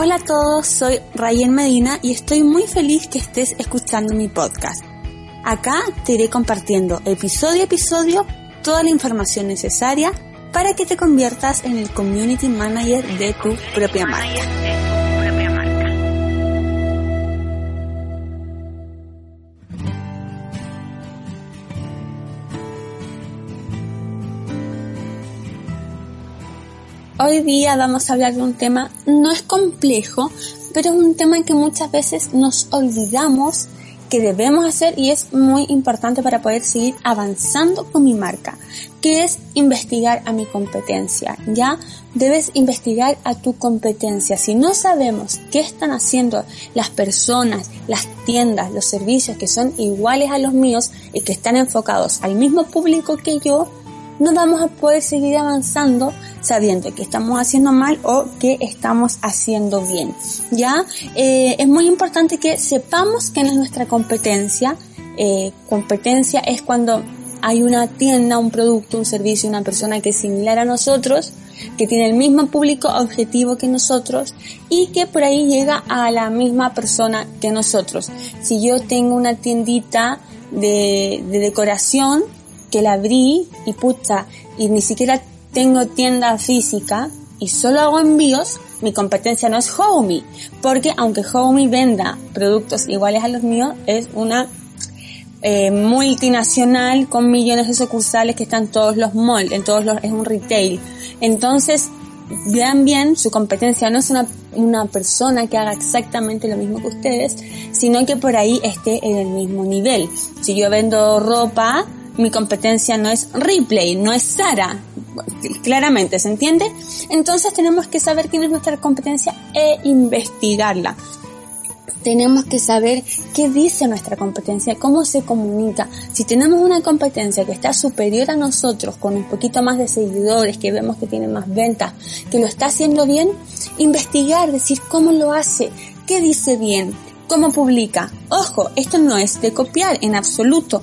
Hola a todos, soy Rayen Medina y estoy muy feliz que estés escuchando mi podcast. Acá te iré compartiendo episodio a episodio toda la información necesaria para que te conviertas en el community manager de tu propia marca. Hoy día vamos a hablar de un tema, no es complejo, pero es un tema en que muchas veces nos olvidamos que debemos hacer y es muy importante para poder seguir avanzando con mi marca, que es investigar a mi competencia, ¿ya? Debes investigar a tu competencia. Si no sabemos qué están haciendo las personas, las tiendas, los servicios que son iguales a los míos y que están enfocados al mismo público que yo, no vamos a poder seguir avanzando sabiendo que estamos haciendo mal o que estamos haciendo bien. Ya eh, es muy importante que sepamos no es nuestra competencia. Eh, competencia es cuando hay una tienda, un producto, un servicio, una persona que es similar a nosotros, que tiene el mismo público objetivo que nosotros y que por ahí llega a la misma persona que nosotros. Si yo tengo una tiendita de decoración, que la abrí y pucha, y ni siquiera tengo tienda física y solo hago envíos, mi competencia no es Homey, porque aunque Homey venda productos iguales a los míos, es una eh, multinacional con millones de sucursales que están en todos los malls, en todos los, es un retail. Entonces, vean bien, su competencia no es una, una persona que haga exactamente lo mismo que ustedes, sino que por ahí esté en el mismo nivel. Si yo vendo ropa, mi competencia no es Ripley, no es Sara. Claramente, ¿se entiende? Entonces tenemos que saber quién es nuestra competencia e investigarla. Tenemos que saber qué dice nuestra competencia, cómo se comunica. Si tenemos una competencia que está superior a nosotros, con un poquito más de seguidores, que vemos que tiene más ventas, que lo está haciendo bien, investigar, decir cómo lo hace, qué dice bien, cómo publica. Ojo, esto no es de copiar en absoluto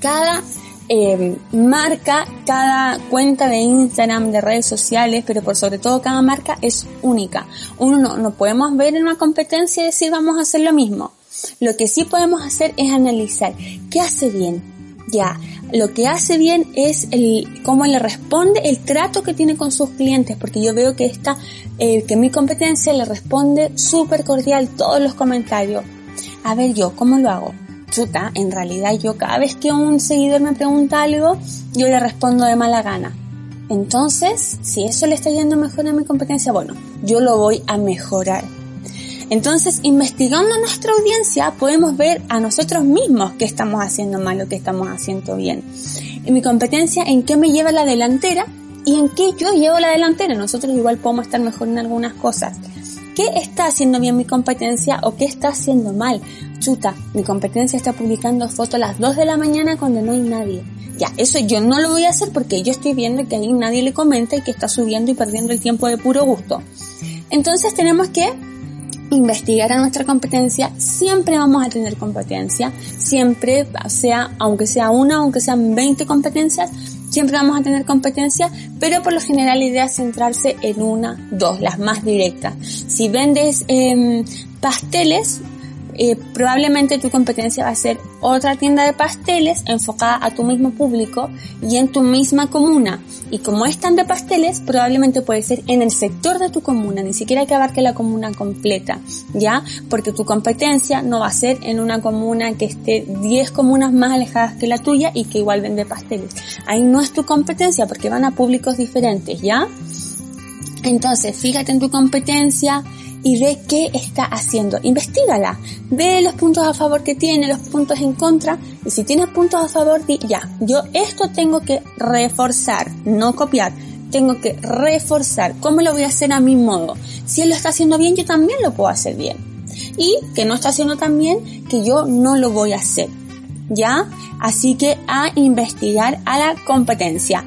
cada eh, marca, cada cuenta de Instagram, de redes sociales, pero por sobre todo cada marca es única. Uno no, podemos ver en una competencia y decir vamos a hacer lo mismo. Lo que sí podemos hacer es analizar qué hace bien. Ya, lo que hace bien es el cómo le responde, el trato que tiene con sus clientes, porque yo veo que esta, eh, que mi competencia le responde súper cordial todos los comentarios. A ver yo, ¿cómo lo hago? Chuta, en realidad yo cada vez que un seguidor me pregunta algo, yo le respondo de mala gana. Entonces, si eso le está yendo mejor a mi competencia, bueno, yo lo voy a mejorar. Entonces, investigando nuestra audiencia, podemos ver a nosotros mismos qué estamos haciendo mal o qué estamos haciendo bien. En mi competencia, en qué me lleva la delantera y en qué yo llevo la delantera. Nosotros igual podemos estar mejor en algunas cosas. ¿Qué está haciendo bien mi competencia o qué está haciendo mal? chuta, mi competencia está publicando fotos a las 2 de la mañana cuando no hay nadie. Ya, eso yo no lo voy a hacer porque yo estoy viendo que ahí nadie le comenta y que está subiendo y perdiendo el tiempo de puro gusto. Entonces tenemos que investigar a nuestra competencia, siempre vamos a tener competencia, siempre, sea, aunque sea una, aunque sean 20 competencias, siempre vamos a tener competencia, pero por lo general la idea es centrarse en una, dos, las más directas. Si vendes eh, pasteles, eh, probablemente tu competencia va a ser otra tienda de pasteles enfocada a tu mismo público y en tu misma comuna. Y como están de pasteles, probablemente puede ser en el sector de tu comuna, ni siquiera que abarque la comuna completa, ¿ya? Porque tu competencia no va a ser en una comuna que esté 10 comunas más alejadas que la tuya y que igual vende pasteles. Ahí no es tu competencia porque van a públicos diferentes, ¿ya? Entonces, fíjate en tu competencia, y ve qué está haciendo. Investígala. Ve los puntos a favor que tiene, los puntos en contra. Y si tienes puntos a favor, di ya, yo esto tengo que reforzar, no copiar. Tengo que reforzar. ¿Cómo lo voy a hacer a mi modo? Si él lo está haciendo bien, yo también lo puedo hacer bien. Y que no está haciendo tan bien, que yo no lo voy a hacer. ¿Ya? Así que a investigar a la competencia.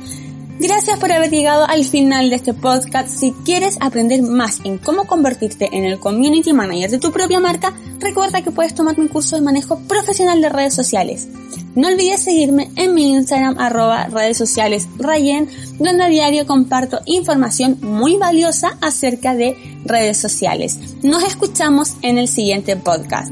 Gracias por haber llegado al final de este podcast. Si quieres aprender más en cómo convertirte en el community manager de tu propia marca, recuerda que puedes tomar mi curso de manejo profesional de redes sociales. No olvides seguirme en mi Instagram arroba redes sociales Rayen, donde a diario comparto información muy valiosa acerca de redes sociales. Nos escuchamos en el siguiente podcast.